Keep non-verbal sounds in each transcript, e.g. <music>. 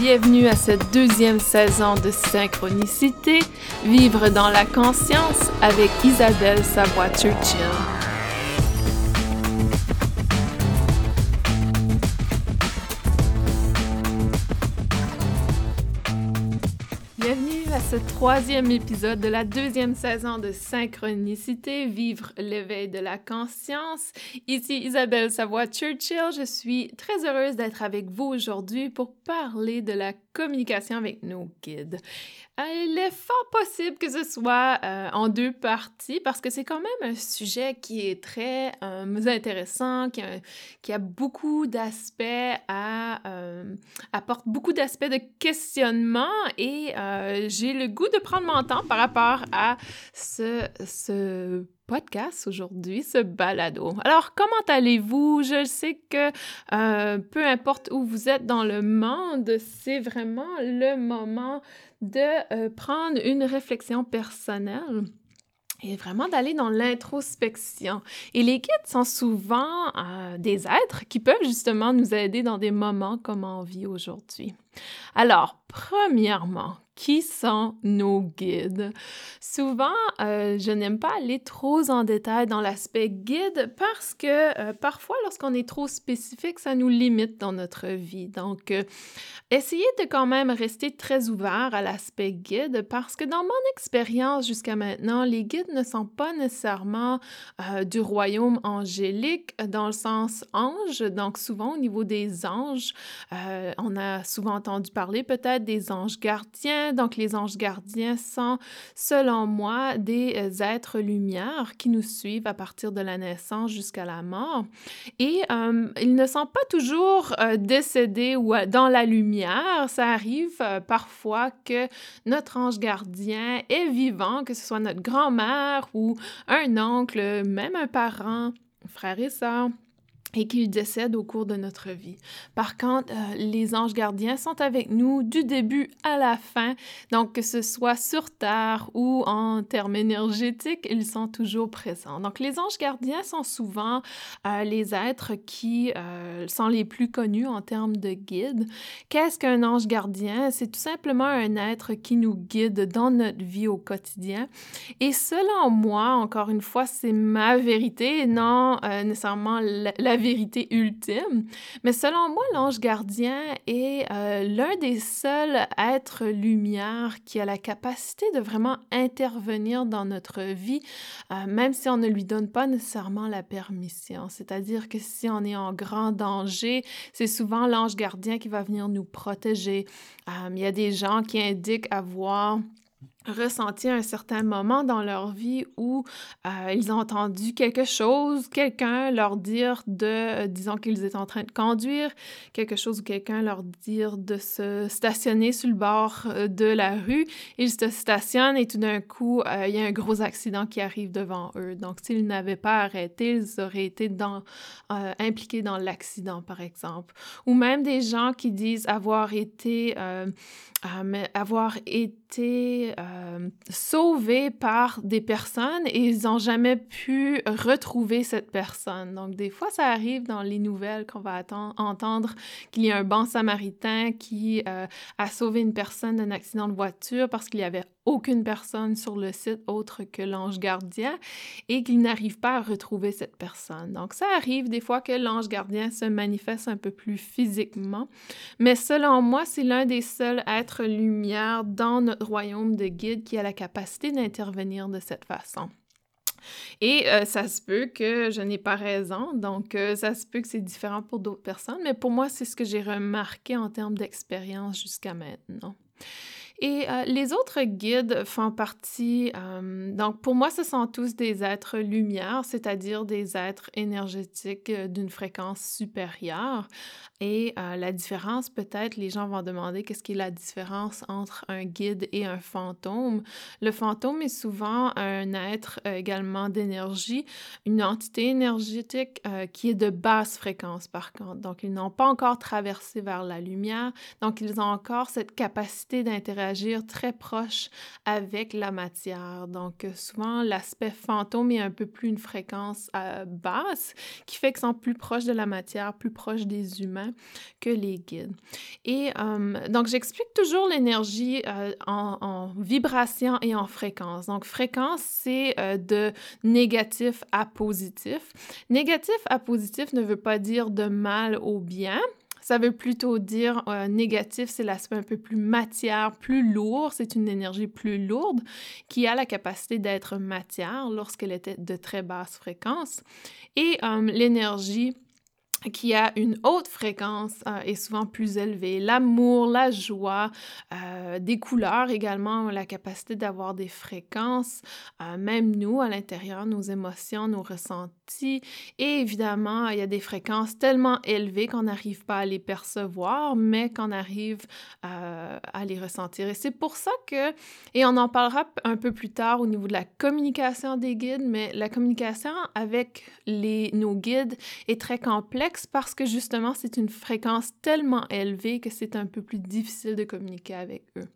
Bienvenue à cette deuxième saison de Synchronicité, Vivre dans la conscience avec Isabelle Savoie-Churchill. Ce troisième épisode de la deuxième saison de Synchronicité, Vivre l'éveil de la conscience. Ici Isabelle Savoie-Churchill. Je suis très heureuse d'être avec vous aujourd'hui pour parler de la communication avec nos guides. Euh, il est fort possible que ce soit euh, en deux parties parce que c'est quand même un sujet qui est très euh, intéressant, qui a, beaucoup d'aspects à apporte beaucoup d'aspects de questionnement et j'ai le goût de prendre mon temps par rapport à ce, ce podcast aujourd'hui, ce balado. Alors, comment allez-vous? Je sais que euh, peu importe où vous êtes dans le monde, c'est vraiment le moment de euh, prendre une réflexion personnelle et vraiment d'aller dans l'introspection. Et les guides sont souvent euh, des êtres qui peuvent justement nous aider dans des moments comme on vit aujourd'hui. Alors, premièrement, qui sont nos guides? Souvent, euh, je n'aime pas aller trop en détail dans l'aspect guide parce que euh, parfois, lorsqu'on est trop spécifique, ça nous limite dans notre vie. Donc, euh, essayez de quand même rester très ouvert à l'aspect guide parce que dans mon expérience jusqu'à maintenant, les guides ne sont pas nécessairement du royaume angélique dans le sens ange. Donc, souvent, au niveau des anges, on a souvent entendu parler peut-être des anges gardiens. Donc, les anges gardiens sont, selon moi, des euh, êtres lumière qui nous suivent à partir de la naissance jusqu'à la mort. Et euh, ils ne sont pas toujours euh, décédés ou dans la lumière. Ça arrive parfois que notre ange gardien est vivant, que ce soit notre grand-mère ou un oncle, même un parent, frère et sœur et qu'ils décèdent au cours de notre vie. Par contre, euh, les anges gardiens sont avec nous du début à la fin, donc que ce soit sur Terre ou en termes énergétiques, ils sont toujours présents. Donc les anges gardiens sont souvent euh, les êtres qui euh, sont les plus connus en termes de guide. Qu'est-ce qu'un ange gardien? C'est tout simplement un être qui nous guide dans notre vie au quotidien. Et selon moi, encore une fois, c'est ma vérité et non nécessairement la, la vérité ultime. Mais selon moi, l'ange gardien est euh, l'un des seuls êtres lumière qui a la capacité de vraiment intervenir dans notre vie, euh, même si on ne lui donne pas nécessairement la permission. C'est-à-dire que si on est en grand danger, c'est souvent l'ange gardien qui va venir nous protéger. Euh, il y a des gens qui indiquent avoir ressenti un certain moment dans leur vie où euh, ils ont entendu quelque chose, quelqu'un leur dire de, euh, disons qu'ils étaient en train de conduire, quelque chose ou quelqu'un leur dire de se stationner sur le bord euh, de la rue. Ils se stationnent et tout d'un coup, il y a un gros accident qui arrive devant eux. Donc, s'ils n'avaient pas arrêté, ils auraient été dans, impliqués dans l'accident, par exemple. Ou même des gens qui disent avoir été, avoir été euh, sauvés par des personnes et ils n'ont jamais pu retrouver cette personne. Donc, des fois, ça arrive dans les nouvelles qu'on va entendre qu'il y a un bon samaritain qui euh, a sauvé une personne d'un accident de voiture parce qu'il y avait aucune personne sur le site autre que l'ange gardien et qu'il n'arrive pas à retrouver cette personne. Donc, ça arrive des fois que l'ange gardien se manifeste un peu plus physiquement, mais selon moi, c'est l'un des seuls êtres lumière dans notre royaume de guide qui a la capacité d'intervenir de cette façon. Et euh, ça se peut que je n'ai pas raison, donc euh, ça se peut que c'est différent pour d'autres personnes, mais pour moi, c'est ce que j'ai remarqué en termes d'expérience jusqu'à maintenant. Et euh, les autres guides font partie, euh, donc pour moi, ce sont tous des êtres lumière, c'est-à-dire des êtres énergétiques euh, d'une fréquence supérieure. Et la différence, peut-être, les gens vont demander qu'est-ce qui est la différence entre un guide et un fantôme. Le fantôme est souvent un être également d'énergie, une entité énergétique qui est de basse fréquence, par contre. Donc, ils n'ont pas encore traversé vers la lumière, donc ils ont encore cette capacité d'interagir interagir très proche avec la matière. Donc, souvent, l'aspect fantôme est un peu plus une fréquence euh, basse, qui fait qu'ils sont plus proches de la matière, plus proches des humains que les guides. Et euh, donc, j'explique toujours l'énergie euh, en, vibration et en fréquence. Donc, fréquence, c'est de négatif à positif. Négatif à positif ne veut pas dire de mal au bien. Ça veut plutôt dire euh, négatif, c'est l'aspect un peu plus matière, plus lourd. C'est une énergie plus lourde qui a la capacité d'être matière lorsqu'elle était de très basse fréquence. Et euh, l'énergie qui a une haute fréquence euh, est souvent plus élevée. L'amour, la joie, des couleurs également, la capacité d'avoir des fréquences, même nous à l'intérieur, nos émotions, nos ressentis. Et évidemment, il y a des fréquences tellement élevées qu'on n'arrive pas à les percevoir, mais qu'on arrive à les ressentir. Et c'est pour ça que, et on en parlera un peu plus tard au niveau de la communication des guides, mais la communication avec les, nos guides est très complexe parce que justement, c'est une fréquence tellement élevée que c'est un peu plus difficile de communiquer avec eux.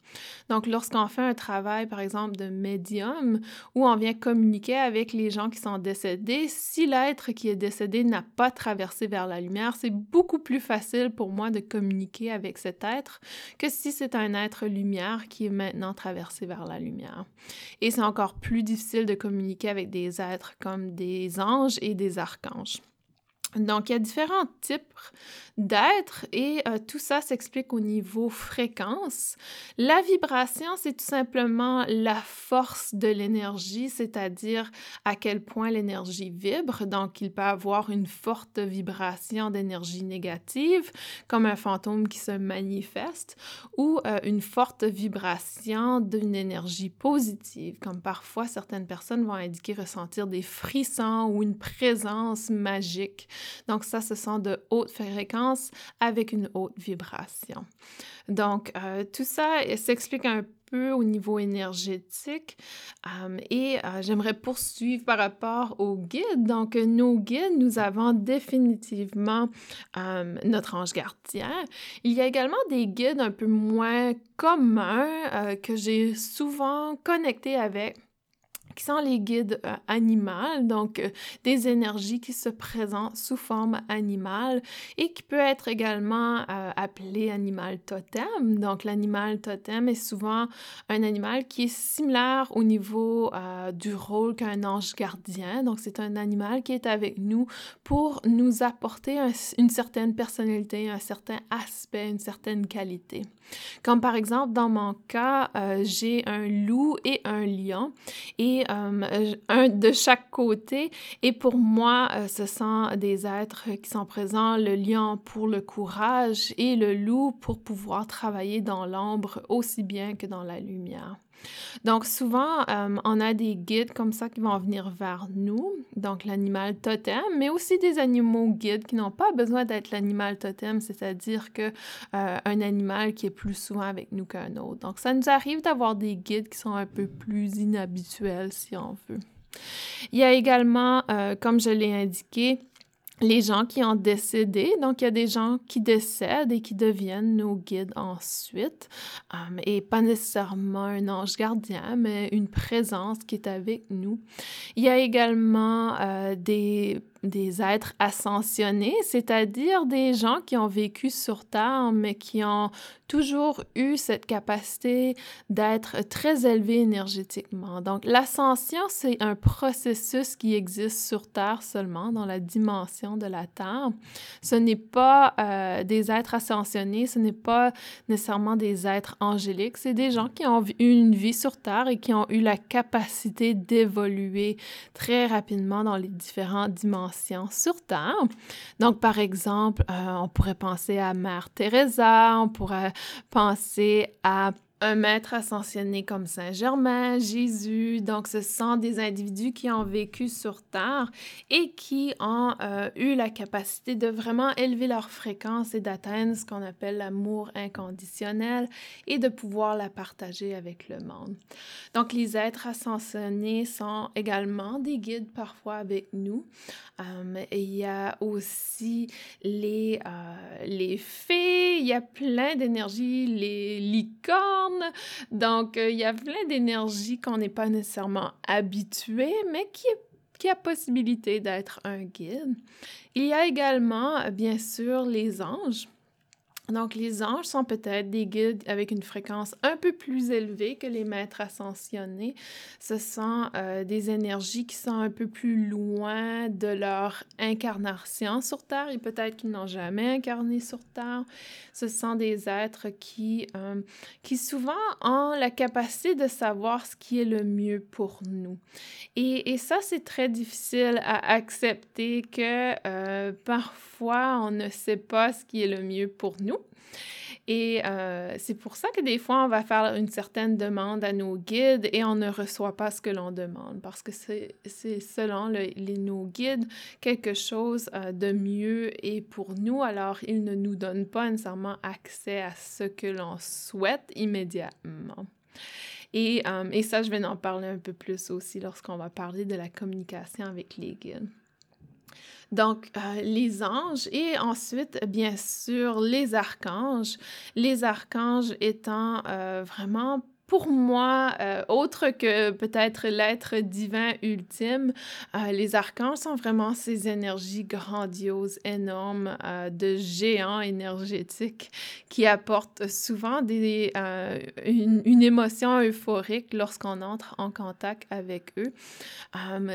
Donc, lorsqu'on fait un travail, par exemple, de médium, où on vient communiquer avec les gens qui sont décédés, si l'être qui est décédé n'a pas traversé vers la lumière, c'est beaucoup plus facile pour moi de communiquer avec cet être que si c'est un être lumière qui est maintenant traversé vers la lumière. Et c'est encore plus difficile de communiquer avec des êtres comme des anges et des archanges. Donc, il y a différents types d'être et euh, tout ça s'explique au niveau fréquence. La vibration, c'est tout simplement la force de l'énergie, c'est-à-dire à quel point l'énergie vibre. Donc, il peut avoir une forte vibration d'énergie négative, comme un fantôme qui se manifeste, ou euh, une forte vibration d'une énergie positive, comme parfois certaines personnes vont indiquer ressentir des frissons ou une présence magique. Donc, ça, ce sont de hautes fréquences avec une haute vibration. Donc, euh, tout ça s'explique un peu au niveau énergétique euh, et euh, j'aimerais poursuivre par rapport aux guides. Donc, nos guides, nous avons définitivement notre ange gardien. Il y a également des guides un peu moins communs que j'ai souvent connectés avec qui sont les guides euh, donc euh, des énergies qui se présentent sous forme animale et qui peut être également euh, appelé animal totem. Donc l'animal totem est souvent un animal qui est similaire au niveau du rôle qu'un ange gardien. Donc c'est un animal qui est avec nous pour nous apporter une certaine personnalité, un certain aspect, une certaine qualité. Comme par exemple dans mon cas, j'ai un loup et un lion et euh, un de chaque côté. Et pour moi, euh, ce sont des êtres qui sont présents, le lion pour le courage et le loup pour pouvoir travailler dans l'ombre aussi bien que dans la lumière. Donc souvent, euh, on a des guides comme ça qui vont venir vers nous, donc l'animal totem, mais aussi des animaux guides qui n'ont pas besoin d'être l'animal totem, c'est-à-dire que euh, un animal qui est plus souvent avec nous qu'un autre. Donc ça nous arrive d'avoir des guides qui sont un peu plus inhabituels, si on veut. Il y a également, euh, comme je l'ai indiqué, les gens qui ont décédé. Donc, il y a des gens qui décèdent et qui deviennent nos guides ensuite. Um, et pas nécessairement un ange gardien, mais une présence qui est avec nous. Il y a également euh, des des êtres ascensionnés, c'est-à-dire des gens qui ont vécu sur Terre, mais qui ont toujours eu cette capacité d'être très élevés énergétiquement. Donc, l'ascension, c'est un processus qui existe sur Terre seulement, dans la dimension de la Terre. Ce n'est pas euh, des êtres ascensionnés, ce n'est pas nécessairement des êtres angéliques, c'est des gens qui ont eu une vie sur Terre et qui ont eu la capacité d'évoluer très rapidement dans les différentes dimensions sur Terre. Donc, par exemple, euh, on pourrait penser à Mère Teresa, on pourrait penser à un maître ascensionné comme Saint Germain, Jésus. Donc, ce sont des individus qui ont vécu sur Terre et qui ont euh, eu la capacité de vraiment élever leur fréquence et d'atteindre ce qu'on appelle l'amour inconditionnel et de pouvoir la partager avec le monde. Donc, les êtres ascensionnés sont également des guides parfois avec nous. Euh, il y a aussi les, euh, les fées, il y a plein d'énergies, les licornes Donc, il y a plein d'énergie qu'on n'est pas nécessairement habitué, mais qui a possibilité d'être un guide. Il y a également, bien sûr, les anges. Donc, les anges sont peut-être des guides avec une fréquence un peu plus élevée que les maîtres ascensionnés. Ce sont euh, des énergies qui sont un peu plus loin de leur incarnation sur Terre et peut-être qu'ils n'ont jamais incarné sur Terre. Ce sont des êtres qui, euh, qui souvent ont la capacité de savoir ce qui est le mieux pour nous. Et, ça, c'est très difficile à accepter que euh, parfois on ne sait pas ce qui est le mieux pour nous. Et euh, c'est pour ça que des fois, on va faire une certaine demande à nos guides et on ne reçoit pas ce que l'on demande parce que c'est selon les, nos guides quelque chose euh, de mieux et pour nous. Alors, ils ne nous donnent pas nécessairement accès à ce que l'on souhaite immédiatement. Et, euh, et ça, je vais en parler un peu plus aussi lorsqu'on va parler de la communication avec les guides. Donc, euh, les anges et ensuite, bien sûr, les archanges. Les archanges étant euh, vraiment pour moi, euh, autre que peut-être l'être divin ultime, euh, les archanges sont vraiment ces énergies grandioses, énormes, euh, de géants énergétiques qui apportent souvent des, une, une, émotion euphorique lorsqu'on entre en contact avec eux.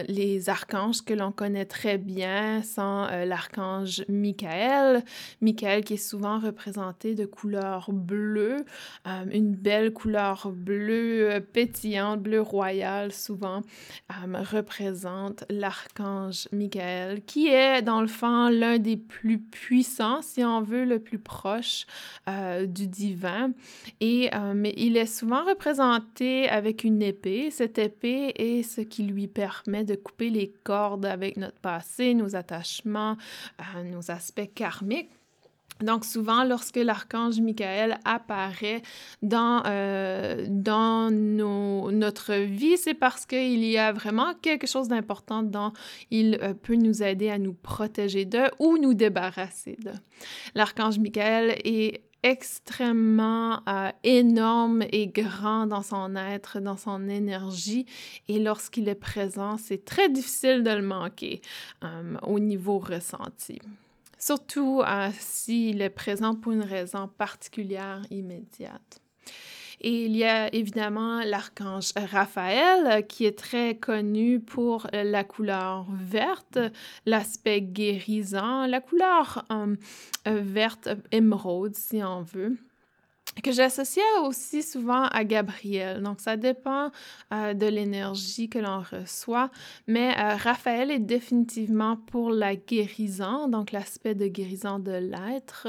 les archanges que l'on connaît très bien sont l'archange Michael, Michael qui est souvent représenté de couleur bleue, une belle couleur bleu euh, pétillant, bleu royal souvent, euh, représente l'archange Michael, qui est dans le fond l'un des plus puissants, si on veut, le plus proche euh, du divin. Et mais il est souvent représenté avec une épée. Cette épée est ce qui lui permet de couper les cordes avec notre passé, nos attachements, nos aspects karmiques. Donc souvent, lorsque l'archange Michael apparaît dans, euh, dans notre vie, c'est parce qu'il y a vraiment quelque chose d'important dont il euh, peut nous aider à nous protéger de ou nous débarrasser de. L'archange Michael est extrêmement euh, énorme et grand dans son être, dans son énergie. Et lorsqu'il est présent, c'est très difficile de le manquer au niveau ressenti surtout euh, s'il est présent pour une raison particulière immédiate. Et il y a évidemment l'archange Raphaël qui est très connu pour la couleur verte, l'aspect guérisant, la couleur euh, verte émeraude si on veut que j'associe aussi souvent à Gabriel. Donc, ça dépend euh, de l'énergie que l'on reçoit, mais euh, Raphaël est définitivement pour la guérison, donc l'aspect de guérison de l'être,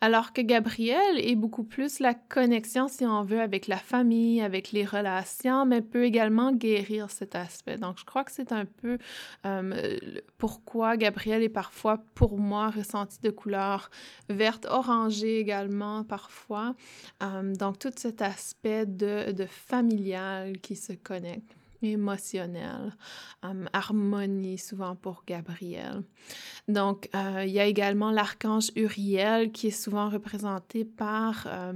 alors que Gabriel est beaucoup plus la connexion, si on veut, avec la famille, avec les relations, mais peut également guérir cet aspect. Donc, je crois que c'est un peu euh, pourquoi Gabriel est parfois, pour moi, ressenti de couleur verte, orangée également, parfois. Euh, donc, tout cet aspect de familial qui se connecte émotionnel, euh, harmonie souvent pour Gabriel. Donc, euh, il y a également l'archange Uriel qui est souvent représenté par euh,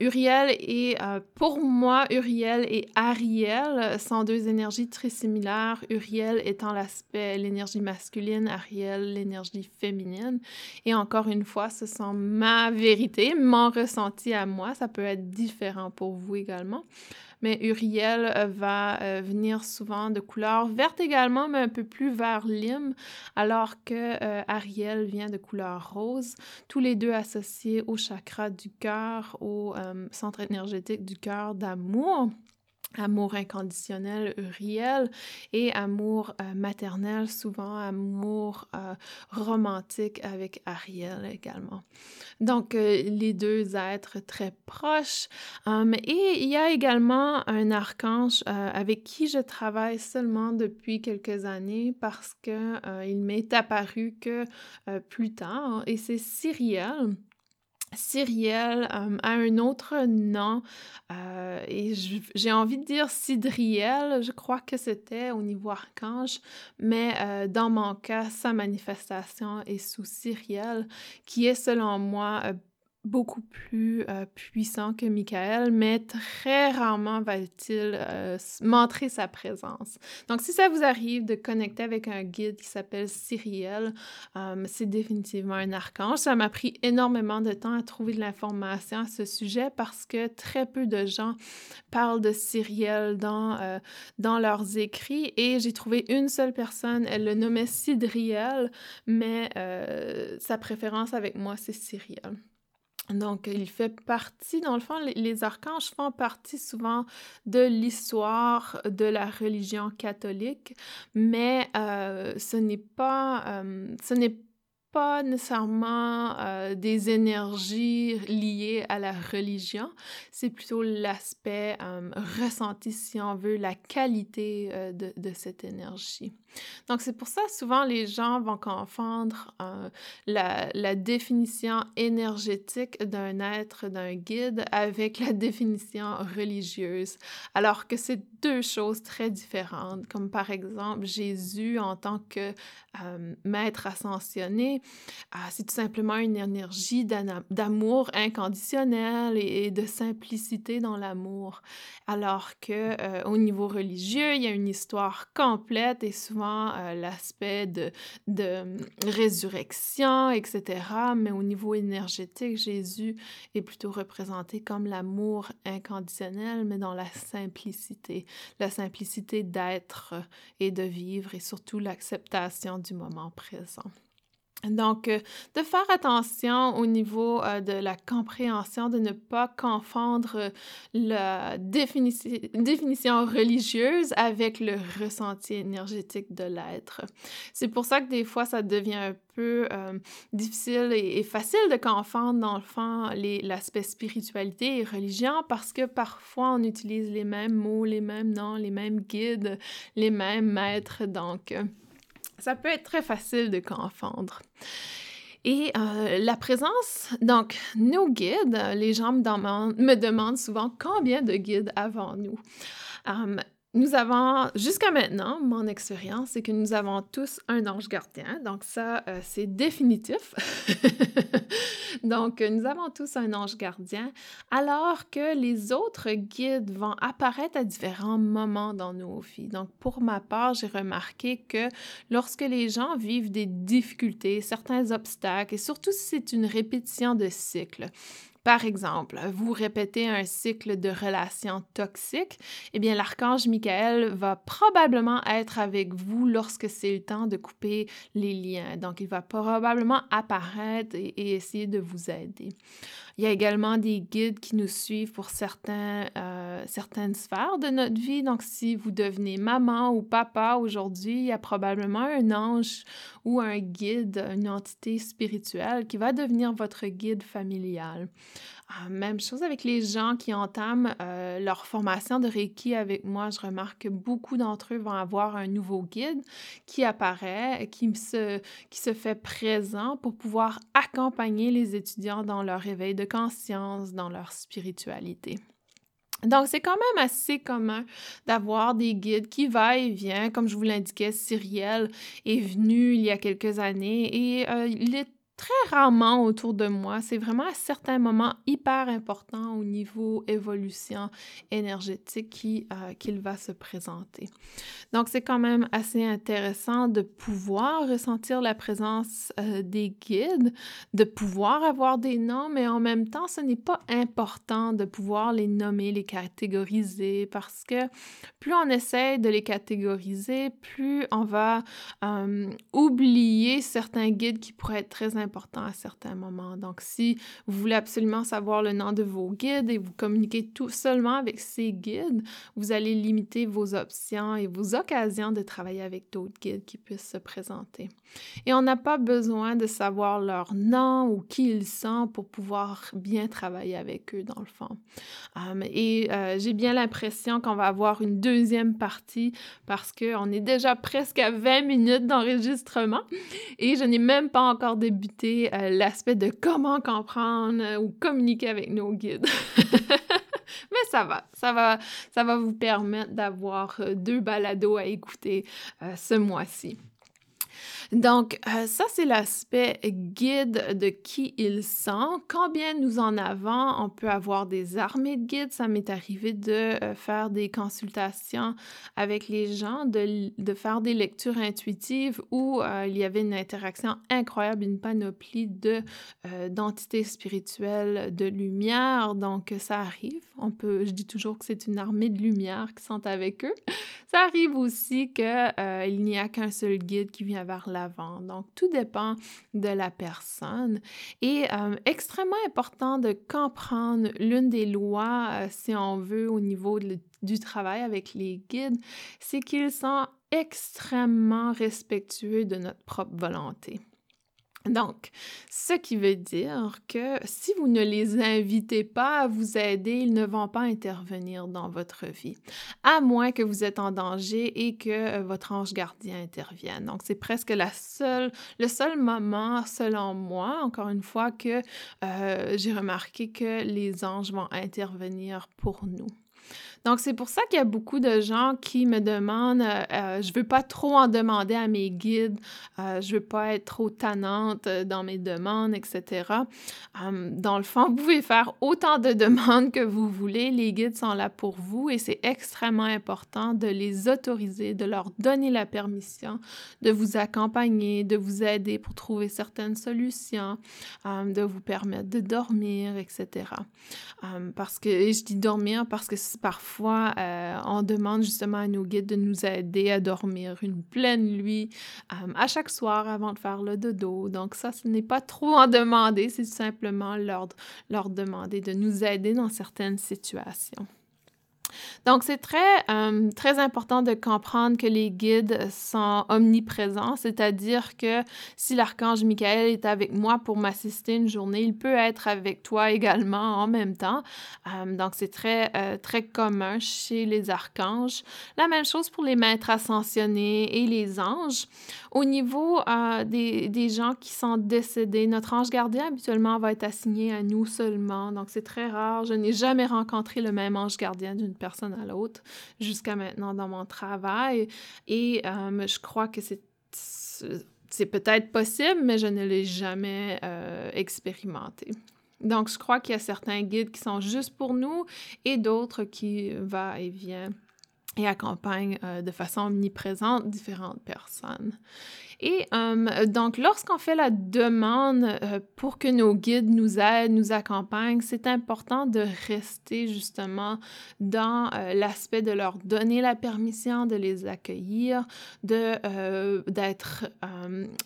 Uriel et pour moi, Uriel et Ariel sont deux énergies très similaires. Uriel étant l'aspect, l'énergie masculine, Ariel, l'énergie féminine. Et encore une fois, ce sont ma vérité, mon ressenti à moi. Ça peut être différent pour vous également mais Uriel euh, va euh, venir souvent de couleur verte également, mais un peu plus vers lime, alors que euh, Ariel vient de couleur rose, tous les deux associés au chakra du cœur, au centre énergétique du cœur d'amour amour inconditionnel Uriel et amour euh, maternel, souvent amour euh, romantique avec Ariel également. Donc, euh, les deux êtres très proches. et il y a également un archange avec qui je travaille seulement depuis quelques années parce qu'il m'est apparu que plus tard, et c'est Cyriel. Cyriel euh, a un autre nom euh, et j'ai envie de dire Cidriel, je crois que c'était au niveau archange, mais euh, dans mon cas, sa manifestation est sous Cyriel, qui est selon moi beaucoup plus euh, puissant que Michael, mais très rarement va-t-il euh, montrer sa présence. Donc, si ça vous arrive de connecter avec un guide qui s'appelle Cyriel, euh, c'est définitivement un archange. Ça m'a pris énormément de temps à trouver de l'information à ce sujet parce que très peu de gens parlent de Cyriel dans, dans leurs écrits et j'ai trouvé une seule personne, elle le nommait Cidriel, mais sa préférence avec moi, c'est Cyriel. Donc, il fait partie, dans le fond, les, archanges font partie souvent de l'histoire de la religion catholique, mais euh, ce n'est pas, euh, ce n'est pas nécessairement euh, des énergies liées à la religion, c'est plutôt l'aspect ressenti, si on veut, la qualité de, de, cette énergie. Donc, c'est pour ça, souvent, les gens vont confondre euh, la, définition énergétique d'un être, d'un guide, avec la définition religieuse, alors que c'est deux choses très différentes, comme par exemple Jésus en tant que euh, maître ascensionné, euh, c'est tout simplement une énergie d'amour inconditionnel et, de simplicité dans l'amour, alors que au niveau religieux, il y a une histoire complète et souvent euh, l'aspect de, de résurrection, etc. Mais au niveau énergétique, Jésus est plutôt représenté comme l'amour inconditionnel, mais dans la simplicité, la simplicité d'être et de vivre et surtout l'acceptation du moment présent. Donc, euh, de faire attention au niveau euh, de la compréhension, de ne pas confondre euh, la définition religieuse avec le ressenti énergétique de l'être. C'est pour ça que des fois, ça devient un peu difficile et, facile de confondre, dans le fond, l'aspect spiritualité et religion parce que parfois, on utilise les mêmes mots, les mêmes noms, les mêmes guides, les mêmes maîtres. Donc, ça peut être très facile de confondre. Et euh, la présence, donc nos guides, les gens me demandent, souvent combien de guides avons-nous? Um, nous avons, jusqu'à maintenant, mon expérience, c'est que nous avons tous un ange gardien. Donc ça, euh, c'est définitif. <laughs> donc, nous avons tous un ange gardien, alors que les autres guides vont apparaître à différents moments dans nos vies. Donc, pour ma part, j'ai remarqué que lorsque les gens vivent des difficultés, certains obstacles, et surtout si c'est une répétition de cycles, par exemple, vous répétez un cycle de relations toxiques, eh bien l'archange Michael va probablement être avec vous lorsque c'est le temps de couper les liens. Donc il va probablement apparaître et, essayer de vous aider. Il y a également des guides qui nous suivent pour certains, euh, certaines sphères de notre vie. Donc, si vous devenez maman ou papa aujourd'hui, il y a probablement un ange ou un guide, une entité spirituelle qui va devenir votre guide familial. Ah, même chose avec les gens qui entament euh, leur formation de Reiki avec moi. Je remarque que beaucoup d'entre eux vont avoir un nouveau guide qui apparaît, qui se, fait présent pour pouvoir accompagner les étudiants dans leur éveil de conscience, dans leur spiritualité. Donc, c'est quand même assez commun d'avoir des guides qui va et vient. Comme je vous l'indiquais, Cyriel est venu il y a quelques années et euh, très rarement autour de moi. C'est vraiment à certains moments hyper importants au niveau évolution énergétique euh, qu'il va se présenter. Donc, c'est quand même assez intéressant de pouvoir ressentir la présence euh, des guides, de pouvoir avoir des noms, mais en même temps, ce n'est pas important de pouvoir les nommer, les catégoriser, parce que plus on essaie de les catégoriser, plus on va euh, oublier certains guides qui pourraient être très importants important à certains moments. Donc, si vous voulez absolument savoir le nom de vos guides et vous communiquez tout seulement avec ces guides, vous allez limiter vos options et vos occasions de travailler avec d'autres guides qui puissent se présenter. Et on n'a pas besoin de savoir leur nom ou qui ils sont pour pouvoir bien travailler avec eux, dans le fond. Um, et euh, j'ai bien l'impression qu'on va avoir une deuxième partie parce qu'on est déjà presque à 20 minutes d'enregistrement et je n'ai même pas encore débuté euh, l'aspect de comment comprendre euh, ou communiquer avec nos guides. <laughs> Mais ça va, ça va, ça va vous permettre d'avoir euh, deux balados à écouter ce mois-ci. Donc, euh, ça, c'est l'aspect guide de qui ils sont. Quand bien nous en avons, on peut avoir des armées de guides. Ça m'est arrivé de euh, faire des consultations avec les gens, de, de faire des lectures intuitives où euh, il y avait une interaction incroyable, une panoplie de d'entités spirituelles, de lumière. Donc, ça arrive. On peut, je dis toujours que c'est une armée de lumière qui sont avec eux. Ça arrive aussi qu'il n'y a qu'un seul guide qui vient vers la donc, tout dépend de la personne. Et euh, extrêmement important de comprendre l'une des lois, euh, si on veut, au niveau du travail avec les guides, c'est qu'ils sont extrêmement respectueux de notre propre volonté. Donc, ce qui veut dire que si vous ne les invitez pas à vous aider, ils ne vont pas intervenir dans votre vie, à moins que vous êtes en danger et que euh, votre ange gardien intervienne. Donc, c'est presque le seul moment, selon moi, encore une fois, que euh, j'ai remarqué que les anges vont intervenir pour nous. Donc, c'est pour ça qu'il y a beaucoup de gens qui me demandent, euh, euh, je veux pas trop en demander à mes guides, euh, je veux pas être trop tannante dans mes demandes, etc. Hum, dans le fond, <laughs> vous pouvez faire autant de demandes que vous voulez, les guides sont là pour vous et c'est extrêmement important de les autoriser, de leur donner la permission de vous accompagner, de vous aider pour trouver certaines solutions, hum, de vous permettre de dormir, etc. Hum, parce que, et je dis dormir parce que parfois, fois, euh, on demande justement à nos guides de nous aider à dormir une pleine nuit euh, à chaque soir avant de faire le dodo. Donc ça, ce n'est pas trop en demander, c'est simplement leur, leur demander de nous aider dans certaines situations. Donc, c'est très, euh, très important de comprendre que les guides sont omniprésents, c'est-à-dire que si l'archange Michael est avec moi pour m'assister une journée, il peut être avec toi également en même temps. Euh, donc, c'est très, euh, très commun chez les archanges. La même chose pour les maîtres ascensionnés et les anges. Au niveau des, des gens qui sont décédés, notre ange gardien habituellement va être assigné à nous seulement. Donc, c'est très rare. Je n'ai jamais rencontré le même ange gardien d'une personne à l'autre jusqu'à maintenant dans mon travail. Et euh, je crois que c'est c'est peut-être possible, mais je ne l'ai jamais euh, expérimenté. Donc, je crois qu'il y a certains guides qui sont juste pour nous et d'autres qui va et vient et accompagnent euh, de façon omniprésente différentes personnes. Et euh, donc, lorsqu'on fait la demande euh, pour que nos guides nous aident, nous accompagnent, c'est important de rester justement dans euh, l'aspect de leur donner la permission de les accueillir, de d'être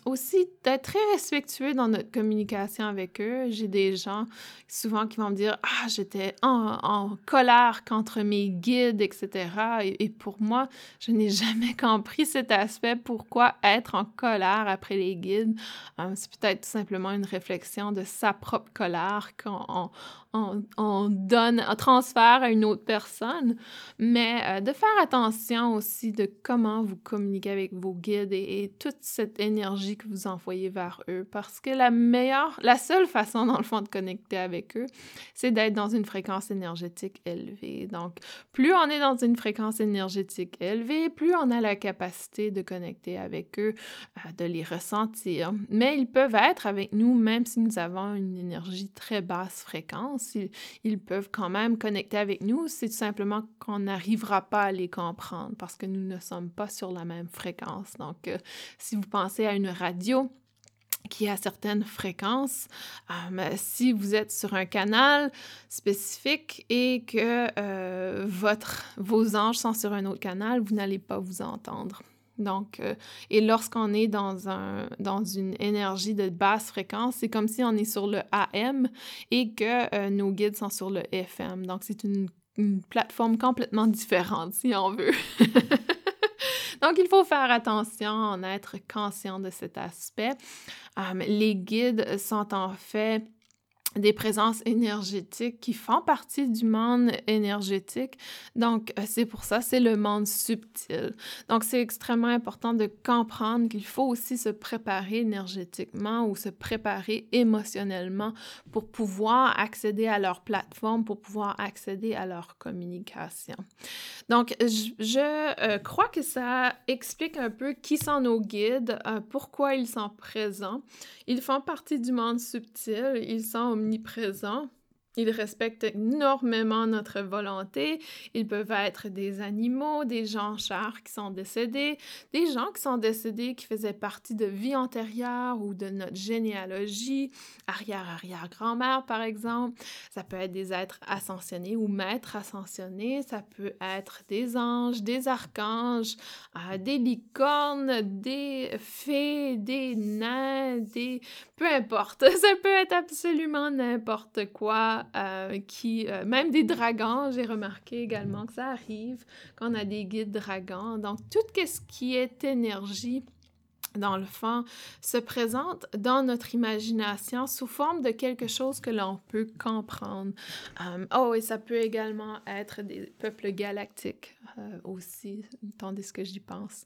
aussi très respectueux dans notre communication avec eux. J'ai des gens souvent qui vont me dire ah j'étais en, colère contre mes guides, etc. Et, et pour moi, je n'ai <laughs> jamais compris cet aspect. Pourquoi être en colère après les guides. Euh, c'est peut-être tout simplement une réflexion de sa propre colère qu'on on, donne, un transfert à une autre personne, mais euh, de faire attention aussi de comment vous communiquez avec vos guides et, toute cette énergie que vous envoyez vers eux, parce que la meilleure, la seule façon dans le fond de connecter avec eux, c'est d'être dans une fréquence énergétique élevée. Donc, plus on est dans une fréquence énergétique élevée, plus on a la capacité de connecter avec eux, euh, de les ressentir. Mais ils peuvent être avec nous même si nous avons une énergie très basse fréquence ils, peuvent quand même connecter avec nous, c'est tout simplement qu'on n'arrivera pas à les comprendre parce que nous ne sommes pas sur la même fréquence. Donc, euh, si vous pensez à une radio, qui a certaines fréquences. Euh, si vous êtes sur un canal spécifique et que euh, vos anges sont sur un autre canal, vous n'allez pas vous entendre. Donc, euh, et lorsqu'on est dans, un, dans une énergie de basse fréquence, c'est comme si on est sur le AM et que euh, nos guides sont sur le FM. Donc, c'est une, plateforme complètement différente, si on veut. <laughs> Donc, il faut faire attention, en être conscient de cet aspect. Euh, les guides sont en fait des présences énergétiques qui font partie du monde énergétique. Donc, euh, c'est pour ça, c'est le monde subtil. Donc, c'est extrêmement important de comprendre qu'il faut aussi se préparer énergétiquement ou se préparer émotionnellement pour pouvoir accéder à leur plateforme, pour pouvoir accéder à leur communication. Donc, je, euh, crois que ça explique un peu qui sont nos guides, euh, pourquoi ils sont présents. Ils font partie du monde subtil, ils sont omniprésents. Ils respectent énormément notre volonté. Ils peuvent être des animaux, des gens chers qui sont décédés, des gens qui sont décédés qui faisaient partie de vie antérieure ou de notre généalogie, arrière-arrière-grand-mère par exemple. Ça peut être des êtres ascensionnés ou maîtres ascensionnés. Ça peut être des anges, des archanges, euh, des licornes, des fées, des nains, des... Peu importe. <laughs> Ça peut être absolument n'importe quoi euh, qui, euh, même des dragons, j'ai remarqué également que ça arrive quand on a des guides dragons. Donc, tout ce qui est énergie dans le fond, se présente dans notre imagination sous forme de quelque chose que l'on peut comprendre. Euh, oh, et ça peut également être des peuples galactiques euh, aussi, tandis que j'y pense.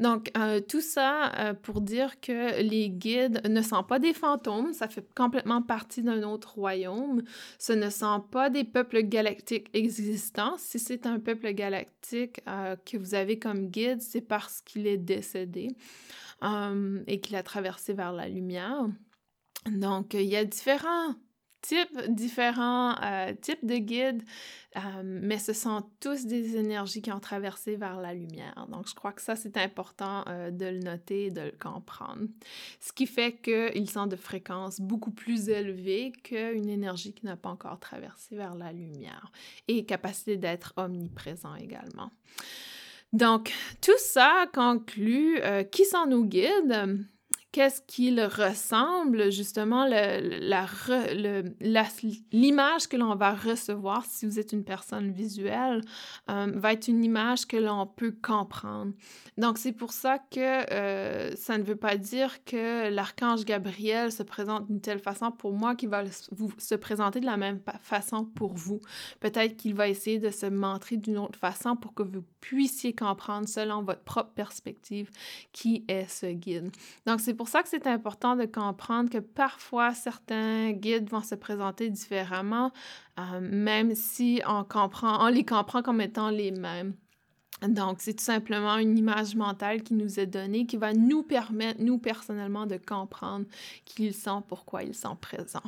Donc, euh, tout ça pour dire que les guides ne sont pas des fantômes, ça fait complètement partie d'un autre royaume. Ce ne sont pas des peuples galactiques existants. Si c'est un peuple galactique que vous avez comme guide, c'est parce qu'il est décédé. Hum, et qu'il a traversé vers la lumière. Donc, il y a différents types, différents euh, types de guides, hum, mais ce sont tous des énergies qui ont traversé vers la lumière. Donc, je crois que ça, c'est important euh, de le noter et de le comprendre. Ce qui fait qu'ils sont de fréquence beaucoup plus élevée qu'une énergie qui n'a pas encore traversé vers la lumière et capacité d'être omniprésent également. Donc, tout ça conclut euh, qui sont nos guides, qu'est-ce qu'il ressemble, justement, l'image que l'on va recevoir si vous êtes une personne visuelle euh, va être une image que l'on peut comprendre. Donc, c'est pour ça que euh, ça ne veut pas dire que l'archange Gabriel se présente d'une telle façon pour moi qu'il va vous, se présenter de la même façon pour vous. Peut-être qu'il va essayer de se montrer d'une autre façon pour que vous puissiez comprendre selon votre propre perspective qui est ce guide. Donc, c'est ça que c'est important de comprendre que parfois certains guides vont se présenter différemment, euh, même si on les comprend comme étant les mêmes. Donc, c'est tout simplement une image mentale qui nous est donnée, qui va nous permettre, nous personnellement, de comprendre qui ils sont, pourquoi ils sont présents.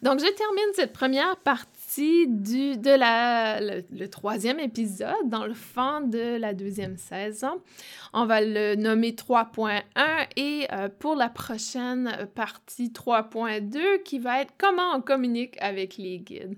Donc, je termine cette première partie du, de la, le, troisième épisode dans le fond de la deuxième saison. On va le nommer 3.1 et euh, pour la prochaine partie 3.2 qui va être comment on communique avec les guides.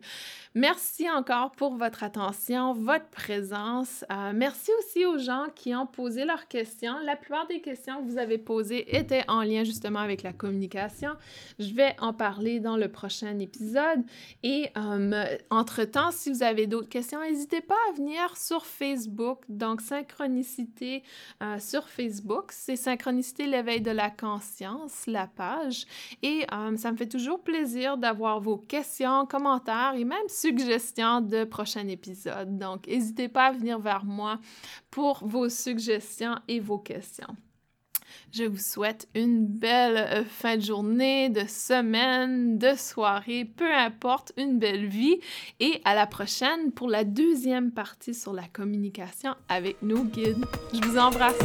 Merci encore pour votre attention, votre présence. Euh, merci aussi aux gens qui ont posé leurs questions. La plupart des questions que vous avez posées étaient en lien justement avec la communication. Je vais en parler dans le prochain épisode. Et euh, entre-temps, si vous avez d'autres questions, n'hésitez pas à venir sur Facebook. Donc, Synchronicité euh, sur Facebook. C'est Synchronicité l'éveil de la conscience, la page. Et ça me fait toujours plaisir d'avoir vos questions, commentaires et même suggestions de prochains épisodes. Donc, n'hésitez pas à venir vers moi pour vos suggestions et vos questions. Je vous souhaite une belle euh, fin de journée, de semaine, de soirée, peu importe, une belle vie et à la prochaine pour la deuxième partie sur la communication avec nos guides. Je vous embrasse.